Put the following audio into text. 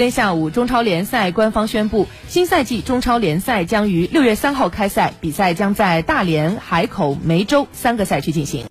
今天下午中超联赛官方宣布新赛季中超联赛将于六月三号开赛比赛将在大连海口梅州三个赛区进行。